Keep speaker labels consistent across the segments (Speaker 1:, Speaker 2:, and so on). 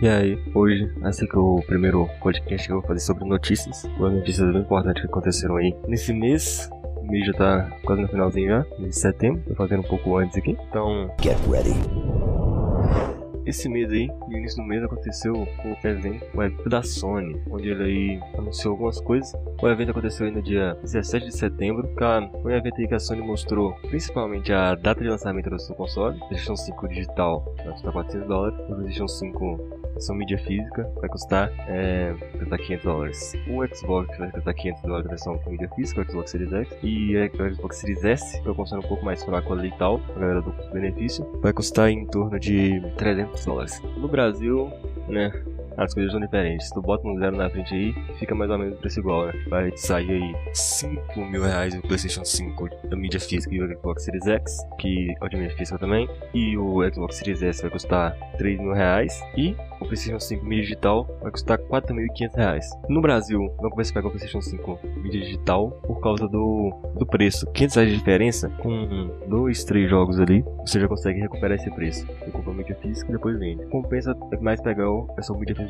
Speaker 1: E aí, hoje, assim que o primeiro podcast que eu vou fazer sobre notícias, uma notícias muito importantes que aconteceram aí nesse mês. O mês já tá quase no finalzinho já, de setembro, tô fazendo um pouco antes aqui. Então,
Speaker 2: Get ready.
Speaker 1: Esse mês aí, no início do mês, aconteceu o evento, o evento da Sony, onde ele aí anunciou algumas coisas. O evento aconteceu aí no dia 17 de setembro. Cara, foi um evento aí que a Sony mostrou principalmente a data de lançamento do seu console. PlayStation 5 digital vai custar 400 dólares. O PlayStation 5 versão mídia física vai custar, é, vai custar 500 dólares. O Xbox vai custar 500 dólares versão mídia física, o Xbox Series X. E o Xbox Series S, que é um console um pouco mais fraco ali e tal, a galera do custo-benefício, vai custar em torno de 300 No Brasil, né, as coisas são diferentes. Tu bota um zero na frente aí, fica mais ou menos o preço igual, né? Vai sair aí 5 mil reais o PlayStation 5 da mídia física e o Xbox Series X, que é de mídia física também. E o Xbox Series S vai custar 3 mil reais. E o PlayStation 5 mídia digital vai custar 4.500 reais. No Brasil, não comecei a pegar o PlayStation 5 mídia digital por causa do, do preço. 500 reais de diferença, com dois, três jogos ali, você já consegue recuperar esse preço. Você compra a mídia física e depois vende. Compensa mais pegar a versão mídia física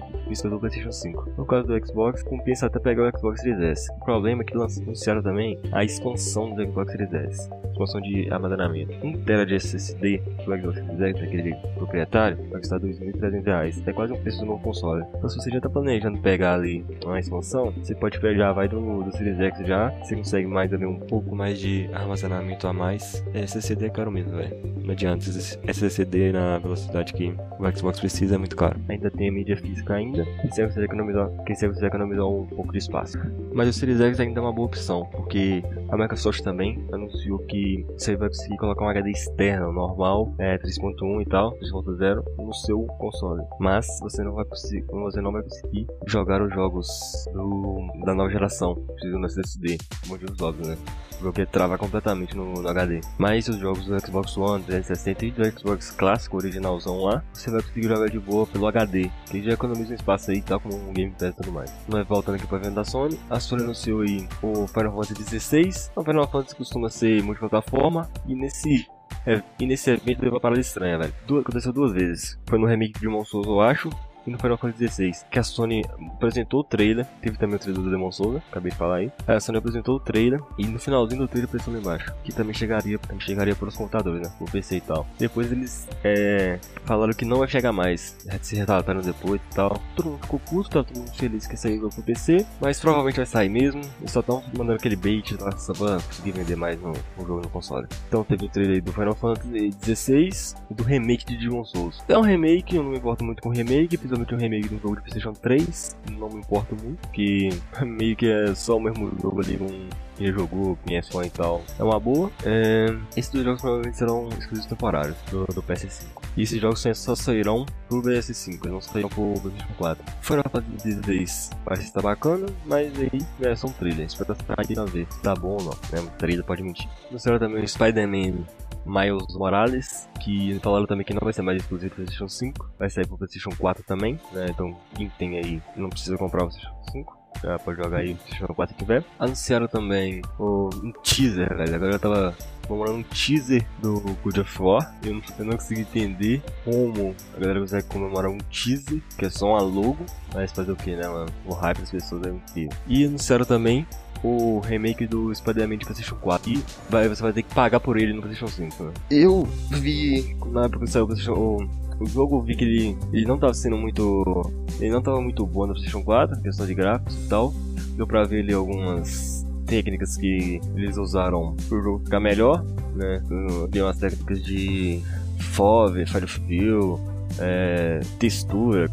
Speaker 1: do PlayStation 5. No caso do Xbox, compensa até pegar o Xbox Series S. O problema é que anunciaram também a expansão do Xbox Series S. Expansão de armazenamento. 1 TB de SSD do Xbox Series S, aquele proprietário, vai custar 2.300 reais. É quase um preço do novo console. Então se você já está planejando pegar ali uma expansão, você pode pegar, vai do, do Series X já, você consegue mais ali um pouco mais de armazenamento a mais. SSD é caro mesmo, velho. Não adianta, SSD na velocidade que o Xbox precisa é muito caro. Ainda tem a mídia física ainda, e se você economizar, que se você economizar um pouco de espaço. Mas o Series X ainda é uma boa opção, porque a Microsoft também anunciou que você vai conseguir colocar um HD externo normal, é 3.1 e tal, 3.0 no seu console. Mas você não vai conseguir, você não vai conseguir jogar os jogos do, da nova geração, precisando do SSD, motivos óbvios, né? Porque trava completamente no, no, HD. Mas os jogos do Xbox One 360 e do Xbox clássico originalzão lá, você vai conseguir jogar de boa pelo HD, que já economiza um espaço aí, tal como um Game Pass e tudo mais. Mas voltando aqui para venda da Sony, a Sony anunciou aí o Final Fantasy XVI. O Final Fantasy costuma ser multiplataforma e nesse é, e nesse evento deu uma parada estranha, velho. Aconteceu duas vezes. Foi no remake de Demon Souls, eu acho, e no Final Fantasy XVI, que a Sony apresentou o trailer, teve também o trailer do Demon Souls, acabei de falar aí. Aí a Sony apresentou o trailer e no finalzinho do trailer apareceu lá embaixo, que também chegaria, também chegaria para os computadores, né, pro PC e tal. Depois eles é, falaram que não vai chegar mais, se retrataram depois e tal. Todo mundo ficou puto, tá todo mundo feliz que saiu pro PC, mas provavelmente vai sair mesmo. Eles só estão mandando aquele bait lá só pra conseguir vender mais no, no jogo no console. Então teve o trailer do Final Fantasy XVI e do remake de Demon Souls. É um remake, eu não me importo muito com o remake, principalmente um remake do jogo de PlayStation 3, não me importo muito, que meio que é só o mesmo jogo ali, um quem jogou, quem é fã e tal, é uma boa. É... Esses dois jogos provavelmente serão exclusivos temporários do, do PS5. E esses jogos só sairão pro PS5, eles não sairão pro PlayStation 4. Final Fantasy XVI parece estar bacana, mas aí é só um trailer. Estar aqui pra ver se tá bom ou não. Né? Trailer pode mentir. Será também o Spider-Man Miles Morales, que falaram também que não vai ser mais exclusivo pro PlayStation 5, vai sair pro PlayStation 4 também, né? Então quem tem aí não precisa comprar o PlayStation 5. Já pode jogar aí se o 4 tiver. Anunciaram também o, um teaser, velho. Agora eu tava comemorando um teaser do God of War. Eu não, eu não consegui entender como a galera consegue comemorar um teaser, que é só uma logo. Mas fazer o que, né, mano? O hype das pessoas é incrível. E anunciaram também o remake do Spider-Man de PlayStation 4. E vai, você vai ter que pagar por ele no PlayStation 5. Né? Eu vi na época que saiu o. O jogo vi que ele, ele não tava sendo muito. Ele não tava muito bom no PlayStation 4, questão de gráficos e tal. Deu pra ver ali algumas técnicas que eles usaram pro jogo ficar melhor, né? Deu umas técnicas de FOV, Fire View, é, textura,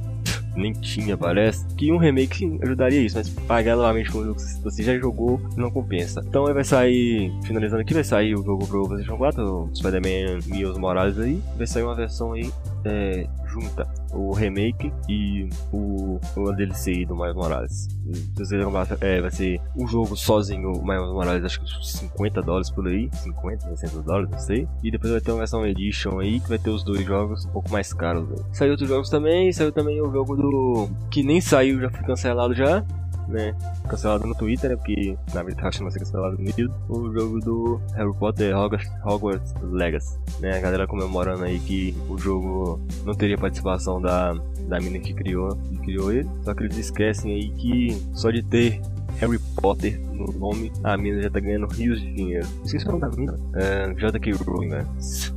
Speaker 1: nem tinha, parece. Que um remake ajudaria isso, mas pagar novamente com o jogo que você já jogou não compensa. Então vai sair, finalizando aqui, vai sair o jogo pro PlayStation 4, o Spider-Man Miles Morales aí. Vai sair uma versão aí é, junta o remake e o, o DLC do Miles Morales. Você é, vai ser o jogo sozinho, o Miles Morales, acho que 50 dólares por aí, 50, 60 dólares, não sei. E depois vai ter uma versão Edition aí que vai ter os dois jogos um pouco mais caros. Saiu outros jogos também, saiu também o jogo do. que nem saiu, já foi cancelado já né? Cancelado no Twitter, né? Porque na verdade que não ser cancelado no vídeo. O jogo do Harry Potter Hogwarts, Hogwarts Legacy, né? A galera comemorando aí que o jogo não teria participação da, da mina que criou, que criou ele. Só que eles esquecem aí que só de ter Harry Potter no nome, a mina já tá ganhando rios de dinheiro. Esqueci o nome da mina. É, J.K. Rowling, velho.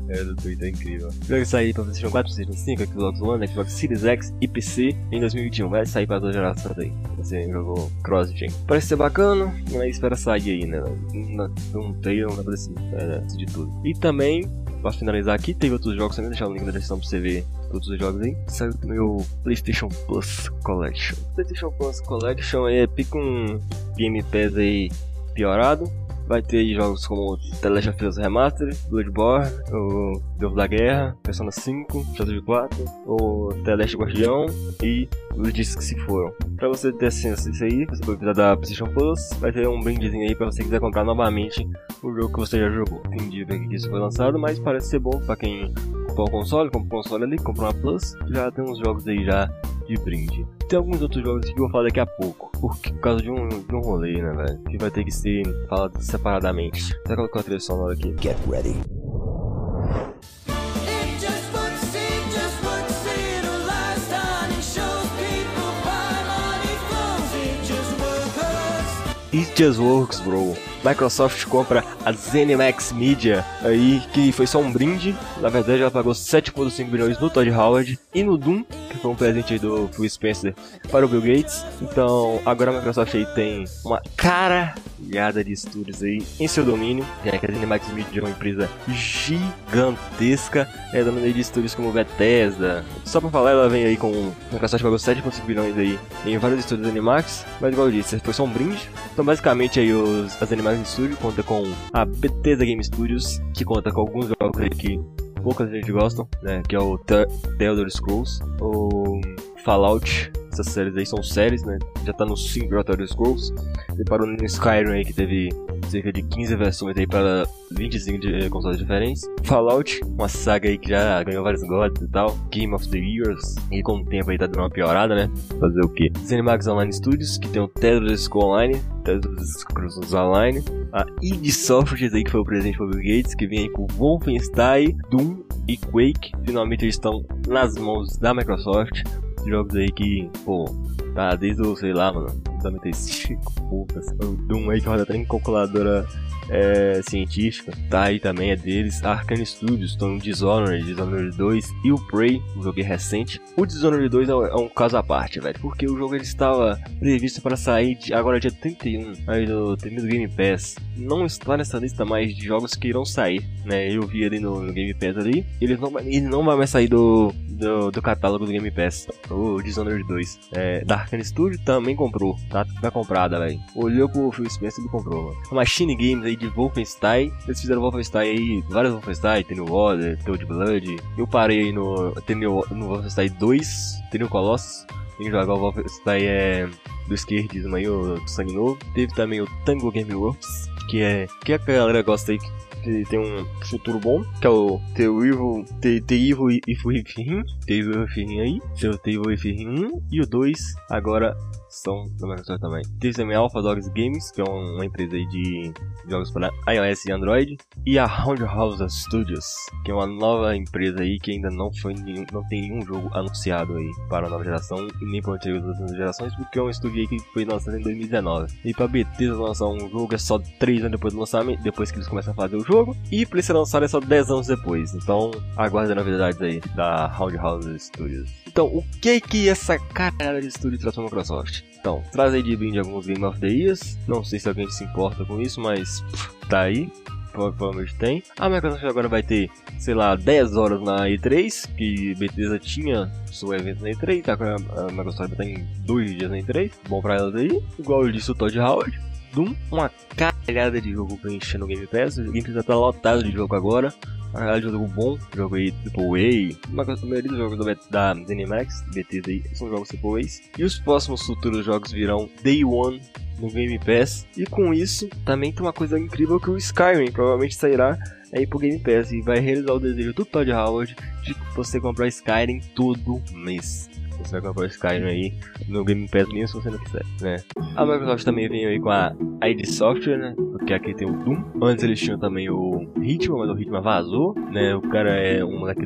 Speaker 1: É, do Twitter, é incrível. O jogo sair pra PlayStation 4, PlayStation 5, Xbox One, Xbox Series X e PC em 2021. Vai sair pra duas gerações aí. Vai ser um jogo cross-gen. Parece ser bacana, mas espera sair aí, né? Não, não tem, não dá assim, é, de tudo. E também Pra finalizar aqui, teve outros jogos também, deixar o link na descrição pra você ver todos os jogos aí. Saiu o meu PlayStation Plus Collection. PlayStation Plus Collection é pica um Game Pass aí piorado. Vai ter jogos como The Last of Us Remastered, Bloodborne, o Deus da Guerra, Persona 5, Shadow 4, o The Last Guardião e os discos que se foram. Pra você ter acesso a isso aí, você pode precisar da PlayStation Plus, vai ter um brindezinho aí pra você quiser comprar novamente o jogo que você já jogou. Entendi que isso foi lançado, mas parece ser bom pra quem comprou um console, comprou um console ali, comprou uma Plus, já tem uns jogos aí já de brinde. Tem alguns outros jogos que eu vou falar daqui a pouco, porque, por causa de um, de um rolê, né, velho? Que vai ter que ser falado separadamente. Até colocar a trilha sonora aqui.
Speaker 2: Get ready.
Speaker 3: It just Works,
Speaker 1: bro. Microsoft compra a ZeniMax Media aí, que foi só um brinde. Na verdade, ela pagou 7,5 bilhões no Todd Howard e no Doom, que foi um presente aí do Phil Spencer para o Bill Gates. Então, agora a Microsoft aí tem uma caralhada de estúdios aí em seu domínio. Já que a ZeniMax Media é uma empresa gigantesca, é aí de estúdios como Bethesda. Só pra falar, ela vem aí com. A Microsoft pagou 7,5 bilhões aí em vários estúdios ZeniMax, mas igual eu disse, foi só um brinde. Então, basicamente, aí os, as ZeniMax Studio conta com a Bethesda Game Studios, que conta com alguns jogos que poucas gente gosta, né? Que é o The Elder Scrolls, o Fallout. Essas séries aí são séries, né? Já tá no 5 The Elder Scrolls. Ele parou no Skyrim aí, que teve cerca de 15 versões aí para 25 de, eh, consoles diferentes. Fallout, uma saga aí que já ganhou vários gods e tal. Game of the Years. E com o tempo aí tá dando uma piorada, né? Fazer o quê? ZeniMax Online Studios, que tem o Scrolls Online. Elder Scrolls Online. A id Software aí, que foi o presente para Bill Gates, que vem aí com Wolfenstein, Doom e Quake. Finalmente eles estão nas mãos da Microsoft. Jogos aí que, pô, tá desde o, sei lá, mano, 95, poucas. O Doom aí que roda até em calculadora é, científica, tá aí também, é deles. Arkane Studios, estão em Dishonored, Dishonored 2 e o Prey, um jogo recente. O Dishonored 2 é um, é um caso à parte, velho, porque o jogo ele estava previsto para sair de, agora dia 31, aí do Game Pass. Não está nessa lista mais de jogos que irão sair, né? Eu vi ali no, no Game Pass ali, ele não, ele não vai mais sair do, do, do catálogo do Game Pass. O Dishonored 2. É, da Arkane Studio também comprou, tá? Tá comprada, velho. Olhou pro Phil Spencer e comprou, mano. A Machine Games aí de Wolfenstein. Eles fizeram Wolfenstein aí, vários Wolfenstein, tem o Water, de Blood. Eu parei aí no, tem no, no Wolfenstein 2, tem o Colossus. Tem que jogar o Wolfenstein é, do esquerdismo aí, o Sangue Novo. Teve também o Tango Game Works, que é que a galera gosta aí, que tem um futuro bom, que é o The Evil, The, The Evil If Within, The Evil Within aí, seu The Evil Within 1 e o 2 agora são da Microsoft também. Teve Alpha Dogs Games, que é um- uma empresa aí de jogos para iOS e Android, e a Roundhouse Studios, que é uma nova empresa aí que ainda não foi nenhum, não tem nenhum jogo anunciado aí para a nova geração e nem para antigas outras gerações, porque é um estúdio aí que foi lançado em 2019. E para Bethesda lançar um jogo é só 3 anos depois do lançamento, depois que eles começam a fazer o jogo, e para ele ser lançado é só 10 anos depois. Então, aguarde novidades aí da Roundhouse Studios. Então, o que que essa caralho de estúdio traz pra Microsoft? Então, traz aí de brinde alguns Game of the Years. Não sei se alguém se importa com isso, mas pff, tá aí. Provavelmente tem. A Microsoft agora vai ter, sei lá, 10 horas na E3, que Bethesda tinha seu evento na E3, tá? A Microsoft vai estar em 2 dias na E3. Bom pra elas aí. Igual eu disse o Todd Howard. Doom, uma caralhada de jogo preenchendo o Game Pass. O Game Pass tá lotado de jogo agora. A caralhada de jogo bom, jogo aí Triple A. Uma coisa- A maioria dos jogos da, da ZeniMax, BTZ aí, são jogos Triple A's. E os próximos futuros jogos virão Day One no Game Pass. E com isso, também tem uma coisa incrível que o Skyrim provavelmente sairá aí pro Game Pass e vai realizar o desejo do Todd Howard de você comprar Skyrim todo mês. Você comprar o Skyrim aí no Game Pass mesmo se você não quiser, né? A Microsoft também veio aí com a ID Software, né? Porque aqui tem o Doom. Antes eles tinham também o Hitman, mas o Hitman vazou, né? O cara é um moleque.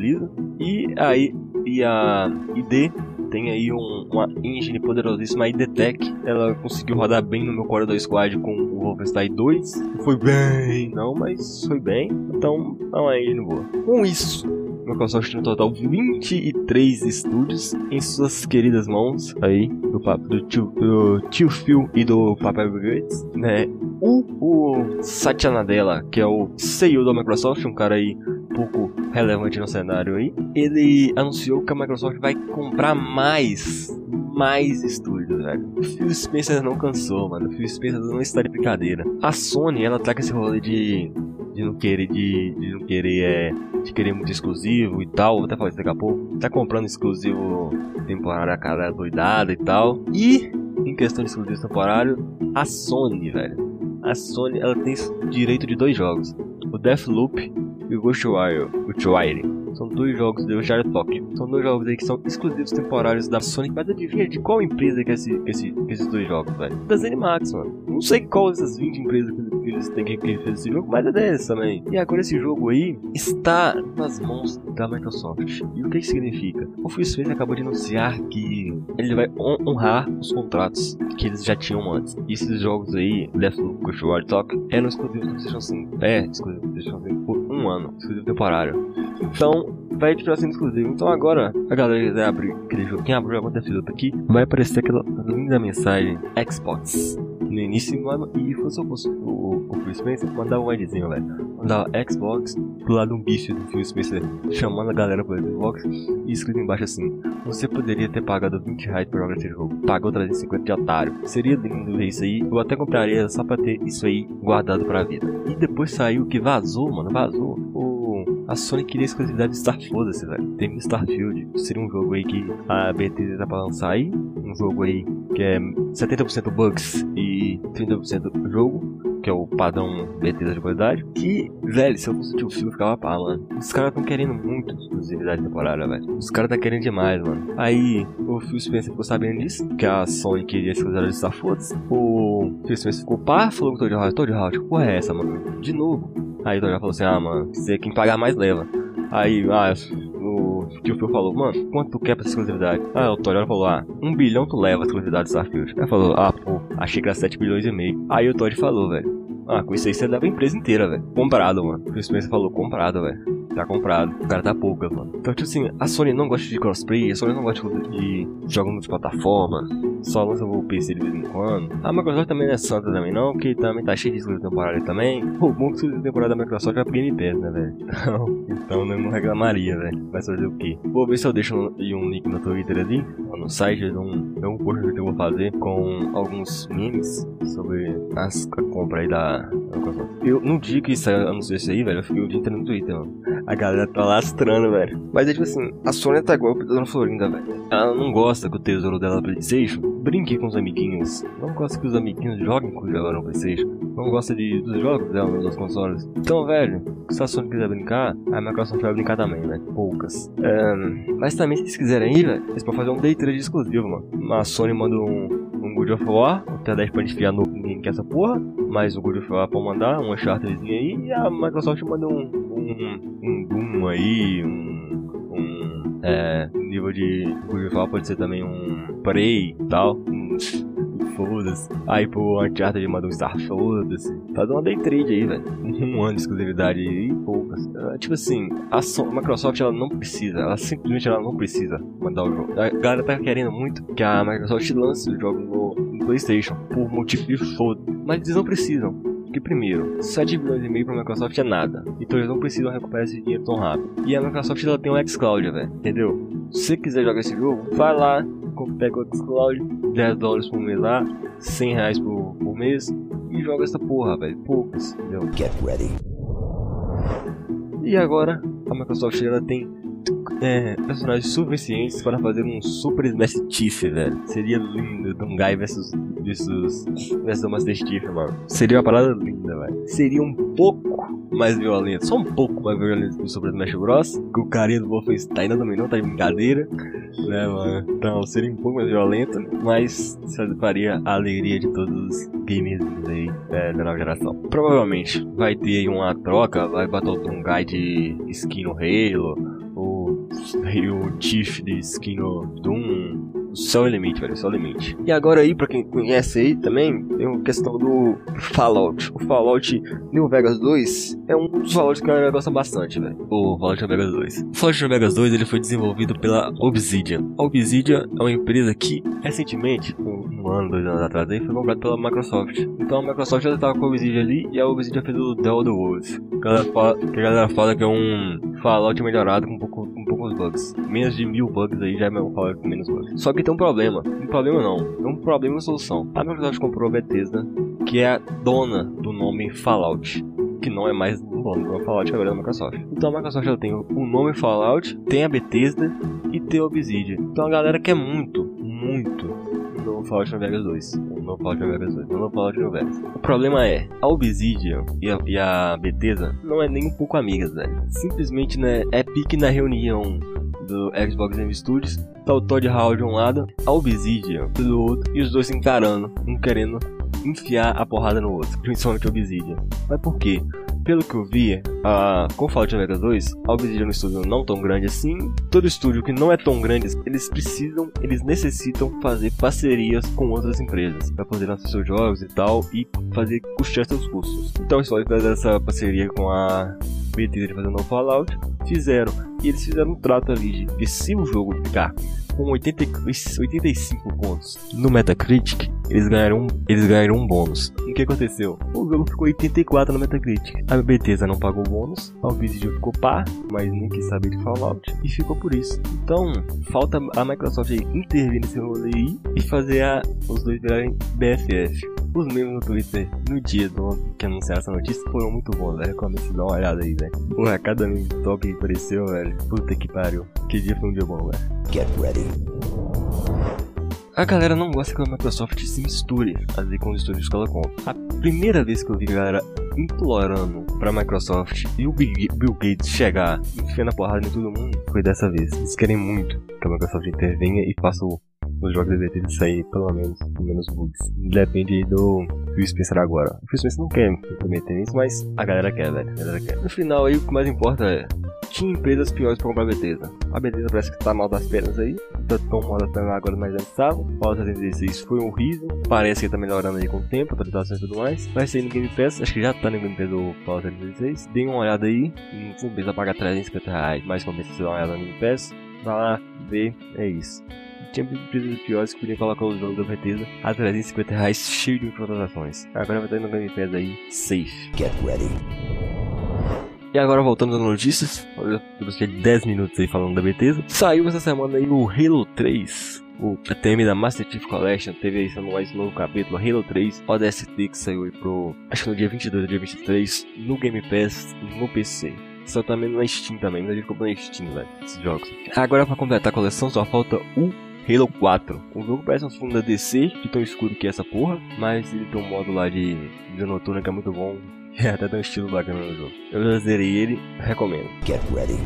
Speaker 1: E aí, e a ID tem aí um, uma engine poderosíssima, a IDTech. Ela conseguiu rodar bem no meu Core 2 Squad com o Wolfenstein 2. Não foi bem, não, mas foi bem. Então, é uma engine boa. Com isso, Microsoft tem no total 23 estúdios em suas queridas mãos aí, do, papo, do, tio, do tio Phil e do Papai Gates, né? O, o Satya Nadella, que é o CEO da Microsoft, um cara aí pouco relevante no cenário aí, ele anunciou que a Microsoft vai comprar mais mais estúdios, velho. O Phil Spencer não cansou, mano. O Phil Spencer não está de brincadeira. A Sony, ela tá com esse rolê de de não querer de, de não querer é de querer muito exclusivo e tal, vou até falar isso daqui a pouco. Tá comprando exclusivo temporário a cada doidada e tal. E em questão de exclusivo temporário, a Sony, velho. A Sony ela tem direito de dois jogos, o Deathloop e o Ghostwire, Ghostwire. São dois jogos do Jared Tokyo. São dois jogos aí que são exclusivos temporários da Sony. Mas adivinha de qual empresa que é, esse, que, esse, que esses dois jogos, velho? Da ZeniMax, mano. Não sei qual dessas 20 empresas que eles têm que, fez esse jogo, mas é dessa também. E agora esse jogo aí está nas mãos da Microsoft. E o que significa? O Phil Spencer acabou de anunciar que ele vai honrar os contratos que eles já tinham antes. E esses jogos aí, Deathloop, Ghostwire Tokyo, eram exclusivos do PlayStation 5. É, exclusivo do PlayStation 5 por um ano. Exclusivo temporário. Então, vai continuar sendo exclusivo. Então agora, a galera quiser abrir aquele jogo, quem abre o jogo Deathloop aqui, vai aparecer aquela linda mensagem Xbox no início e se eu fosse o, o Phil Spencer, mandava um adzinho, velho. Mandava Xbox do lado um bicho do Phil Spencer chamando a galera pro Xbox e escrito embaixo assim: Você poderia ter pagado 20 reais pra jogar esse jogo, pagou 350 de otário. Seria lindo ver isso aí, eu até compraria só pra ter isso aí guardado pra vida. E depois saiu que vazou, mano, vazou. O a Sony queria exclusividade de Star foda-se, velho. Tem Starfield. Seria um jogo aí que a Bethesda tá pra lançar aí. Um jogo aí que é 70% bugs e 30% jogo. Que é o padrão Bethesda de qualidade. Que, velho, se eu fosse o filme, eu ficava pá, mano. Os caras tão querendo muito exclusividade temporária, velho. Os caras tá querendo demais, mano. Aí, o Phil Spencer ficou sabendo disso. Que a Sony queria exclusividade de foda-se. O Phil Spencer ficou pá, falou com o Todd Howard. Todd Howard, que porra é essa, mano? De novo. Aí o Todd falou assim, ah, mano, você quem pagar mais leva. Aí, ah, o tio Phil falou, mano, quanto tu quer pra exclusividade? Ah, o Todd falou, ah, um bilhão tu leva a exclusividade do Starfield. Aí falou, ah, pô, achei que era 7 bilhões e meio. Aí o Todd falou, velho, ah, com isso aí você leva a empresa inteira, velho. Comprado, mano. O Spencer falou, comprado, velho. Tá comprado. O cara tá pouca, mano. Então, tipo assim, a Sony não gosta de crossplay, a Sony não gosta de jogos multiplataforma, só lança o PC de vez em quando. A Microsoft também não é santa também não, porque também tá cheio de exclusivo temporário também. O bom que exclusivo temporário da Microsoft vai pro Game Pass, né, velho? Então, então eu não reclamaria, velho. Vai fazer o quê? Vou ver se eu deixo um, um link no Twitter ali, no site, é um, é um post que eu vou fazer com alguns memes sobre as, a compra aí da Microsoft. Eu, no dia que saiu anúncio desse aí, velho, eu fiquei o dia inteiro no Twitter, mano. A galera tá lastrando, velho. Mas é tipo assim, a Sony tá igual a Dona Florinda, velho. Ela não gosta que o tesouro dela é PlayStation. Brinque com os amiguinhos. Não gosta que os amiguinhos joguem com ela no PlayStation. Não gosta de, dos jogos dela nos consoles. Então, velho, se a Sony quiser brincar, a Microsoft vai brincar também, velho. Poucas. Um, mas também, se eles quiserem aí, velho, eles podem fazer um day trade exclusivo, mano. A Sony manda um, um God of War, até 10 pra enfiar no ninguém quer essa porra, mas o God of War pode mandar um Unchartedzinho aí e a Microsoft manda um, um, um Doom aí, um, um é, nível de War pode ser também um Prey e tal, um, foda-se. Aí pro Uncharted manda um Star, foda-se. Tá dando uma day trade aí, velho. Um ano de exclusividade e poucas. É, tipo assim, a, so Microsoft ela não precisa, ela simplesmente ela não precisa mandar o jogo. A galera tá querendo muito que a Microsoft lance o jogo no, no PlayStation por motivo de foda. Mas eles não precisam. Porque primeiro, 7 bilhões e meio pra Microsoft é nada. Então eles não precisam recuperar esse dinheiro tão rápido. E a Microsoft ela tem um xCloud, velho. Entendeu? Se você quiser jogar esse jogo, vai lá, pega o xCloud, 10 dólares por mês lá, 100 reais por, por mês e joga essa porra, velho. Poucas, entendeu?
Speaker 2: Get ready.
Speaker 1: E agora, a Microsoft ela tem é, personagens suficientes para fazer um Super Smash Chief, velho. Seria lindo, Dungai versus, versus, versus Master Chief, mano. Seria uma parada linda, velho. Seria um pouco mais violento, só um pouco mais violento que o Super Smash Bros. Que o carinha do Wolfenstein ainda dominou, tá de brincadeira, né, mano? Então seria um pouco mais violento, mas faria a alegria de todos os gamers aí é, da nova geração. Provavelmente vai ter aí uma troca, vai bater o Dungai de skin no Halo, o, o Chief de skin no Doom. Só o limite, velho, só o limite. E agora aí, pra quem conhece aí também, tem uma questão do Fallout. O Fallout New Vegas 2 é um dos Fallouts que a galera gosta bastante, velho. O Fallout New Vegas 2. O Fallout New Vegas 2 ele foi desenvolvido pela Obsidian. A Obsidian é uma empresa que, recentemente, um ano, dois anos atrás, aí, foi comprada pela Microsoft. Então a Microsoft já estava com a Obsidian ali e a Obsidian fez o The Other Worlds. Que a galera fala que, a galera fala que é um Fallout melhorado com um pouco, poucos bugs. Menos de mil bugs aí já é um Fallout com menos bugs. Só que tem um problema. Um problema não. É um problema e uma solução. A Microsoft comprou a Bethesda, que é a dona do nome Fallout que não é mais o nome do Fallout agora é da Microsoft. Então a Microsoft ela tem o nome Fallout, tem a Bethesda e tem a Obsidian. Então a galera quer muito, muito o novo Fallout New Vegas 2. O novo Fallout New Vegas 2. O novo Fallout New Vegas. O problema é, a Obsidian e a, e a Bethesda não é nem um pouco amigas, velho. Simplesmente né, é pique na reunião do Xbox Game Studios. Tá o Todd Howard de um lado, a Obsidian do outro, e os dois se encarando, um querendo enfiar a porrada no outro, principalmente a Obsidian. Mas por quê? Pelo que eu vi, com Fallout Vegas 2, a Obsidian é um estúdio não tão grande assim. Todo estúdio que não é tão grande, eles precisam, eles necessitam fazer parcerias com outras empresas para poder lançar seus jogos e tal e fazer custear seus custos. Então eles podem fazer essa parceria com a Bethesda de fazer um novo Fallout, fizeram. E eles fizeram um trato ali de que se o jogo ficar com 80, 85 pontos no Metacritic, eles ganharam, eles ganharam um bônus. E o que aconteceu? O jogo ficou 84 no Metacritic. A Bethesda não pagou bônus, a Obsidian ficou par, mas nem quis saber de Fallout, e ficou por isso. Então, falta a Microsoft intervir nesse rolê aí e fazer a, os dois virarem BFF. Os memes no Twitter no dia do que anunciaram essa notícia foram muito bons, velho. Comece a dar uma olhada aí, velho. Porra, cada meme top que apareceu, velho. Puta que pariu. Que dia foi um dia bom, velho.
Speaker 3: Get ready.
Speaker 1: A galera não gosta que a Microsoft se misture ali com os estúdios que ela compra. A primeira vez que eu vi a galera implorando pra Microsoft e o Bill Bill Gates chegar enfiando a porrada em todo mundo foi dessa vez. Eles querem muito que a Microsoft intervenha e faça o os jogos Bethesda sair pelo menos com menos bugs. Depende do Phil Spencer agora. O Phil Spencer não quer prometer isso, mas a galera quer, velho. A galera quer. No final aí, o que mais importa é tinha empresas piores pra comprar a Bethesda. A Bethesda parece que tá mal das pernas aí. Tá tão mal das pernas agora, mas antes estava. Fallout 76 foi horrível. Parece que tá melhorando aí com o tempo, atualizações e tudo mais. Vai sair no Game Pass. Acho que já tá no Game Pass do Fallout 76. Dê uma olhada aí. Não compensa pagar 350 reais. Mais compensa você dar uma olhada no Game Pass. Vai lá, vê. É isso tinha empresas piores que podiam colocar os jogos da Bethesda a 350 reais cheio de microtransações. Agora vai estar no Game Pass aí, safe.
Speaker 3: Get ready.
Speaker 1: E agora voltando às notícias, depois de 10 minutos aí falando da Bethesda, saiu essa semana aí o Halo 3. O TM da Master Chief Collection teve aí seu mais novo capítulo, Halo 3 ODST, que saiu aí pro, acho que no dia 22 ou dia 23, no Game Pass, no PC. Só também na Steam também, a gente comprou na Steam, velho, esses jogos. Agora pra completar a coleção só falta o Halo 4. O jogo parece um fundo da DC, de tão escuro que é essa porra, mas ele tem um modo lá de vida noturna que é muito bom. E até tem um estilo bacana no jogo. Eu já zerei ele, recomendo.
Speaker 3: Get ready.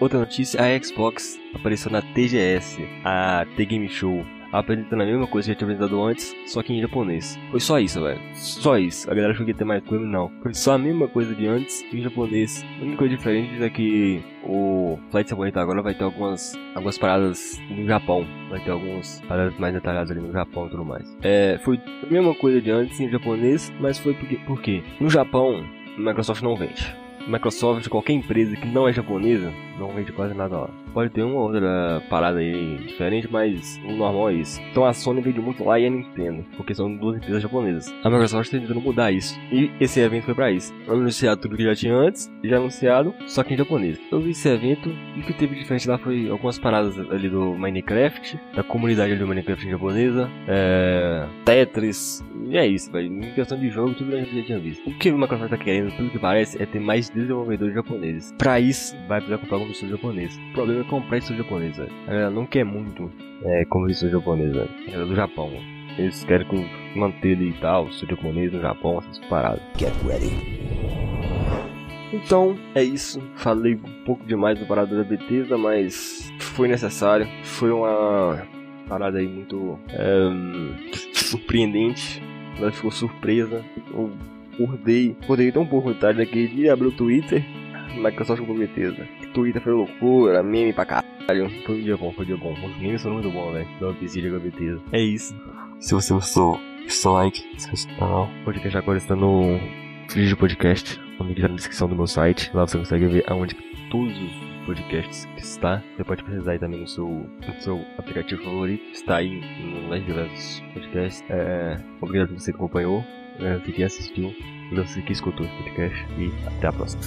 Speaker 1: Outra notícia, a Xbox apareceu na TGS, a T-Game Show, apresentando a mesma coisa que já tinha apresentado antes, só que em japonês. Foi só isso, velho. Só isso. A galera achou que ia ter mais coisa, não. Foi só a mesma coisa de antes em japonês. A única coisa diferente é que o Flight Simulator agora vai ter algumas, algumas paradas no Japão. Vai ter algumas paradas mais detalhadas ali no Japão e tudo mais. É, foi a mesma coisa de antes em japonês, mas foi porque, porque no Japão, Microsoft não vende. Microsoft, qualquer empresa que não é japonesa, não vende quase nada lá. Pode ter uma outra parada aí diferente, mas o normal é isso. Então a Sony vende muito lá e a Nintendo, porque são duas empresas japonesas. A Microsoft está tentando mudar isso. E esse evento foi pra isso. Anunciado tudo que já tinha antes, já anunciado, só que em japonês. Eu vi esse evento e o que teve diferente lá foi algumas paradas ali do Minecraft, da comunidade ali do Minecraft japonesa, é... Tetris, e é isso, velho. Em questão de jogo, tudo a gente já tinha visto. O que o Microsoft tá querendo, pelo que parece, é ter mais desenvolvedores japoneses. Pra isso, vai precisar comprar algum estúdio japonês. O problema é comprar estúdio japonês, velho. A galera não quer muito é, como estúdio japonês, velho. É do Japão. Eles querem manter ele e tal, estúdio japonês no Japão, essas paradas.
Speaker 3: Get ready.
Speaker 1: Então, é isso. Falei um pouco demais do parada da Bethesda, mas foi necessário. Foi uma parada aí muito é, surpreendente. Ela ficou surpresa. Eu acordei, acordei tão pouco de tarde naquele dia, abri o Twitter. Microsoft comprou Bethesda. Twitter foi loucura, meme pra caralho. Foi um dia bom, foi um dia bom. Os memes foram muito bons, velho. Da Bethesda com a Bethesda. É isso. Se você gostou, deixa seu like, se inscreve no canal. O podcast agora está no de podcast. O link tá na descrição do meu site. Lá você consegue ver aonde que todos os podcasts está. Você pode pesquisar aí também no seu, no seu aplicativo favorito. Está aí no- nas diversos podcasts. É, obrigado por você que acompanhou. É, que assistiu. Você que escutou esse podcast. E até a próxima.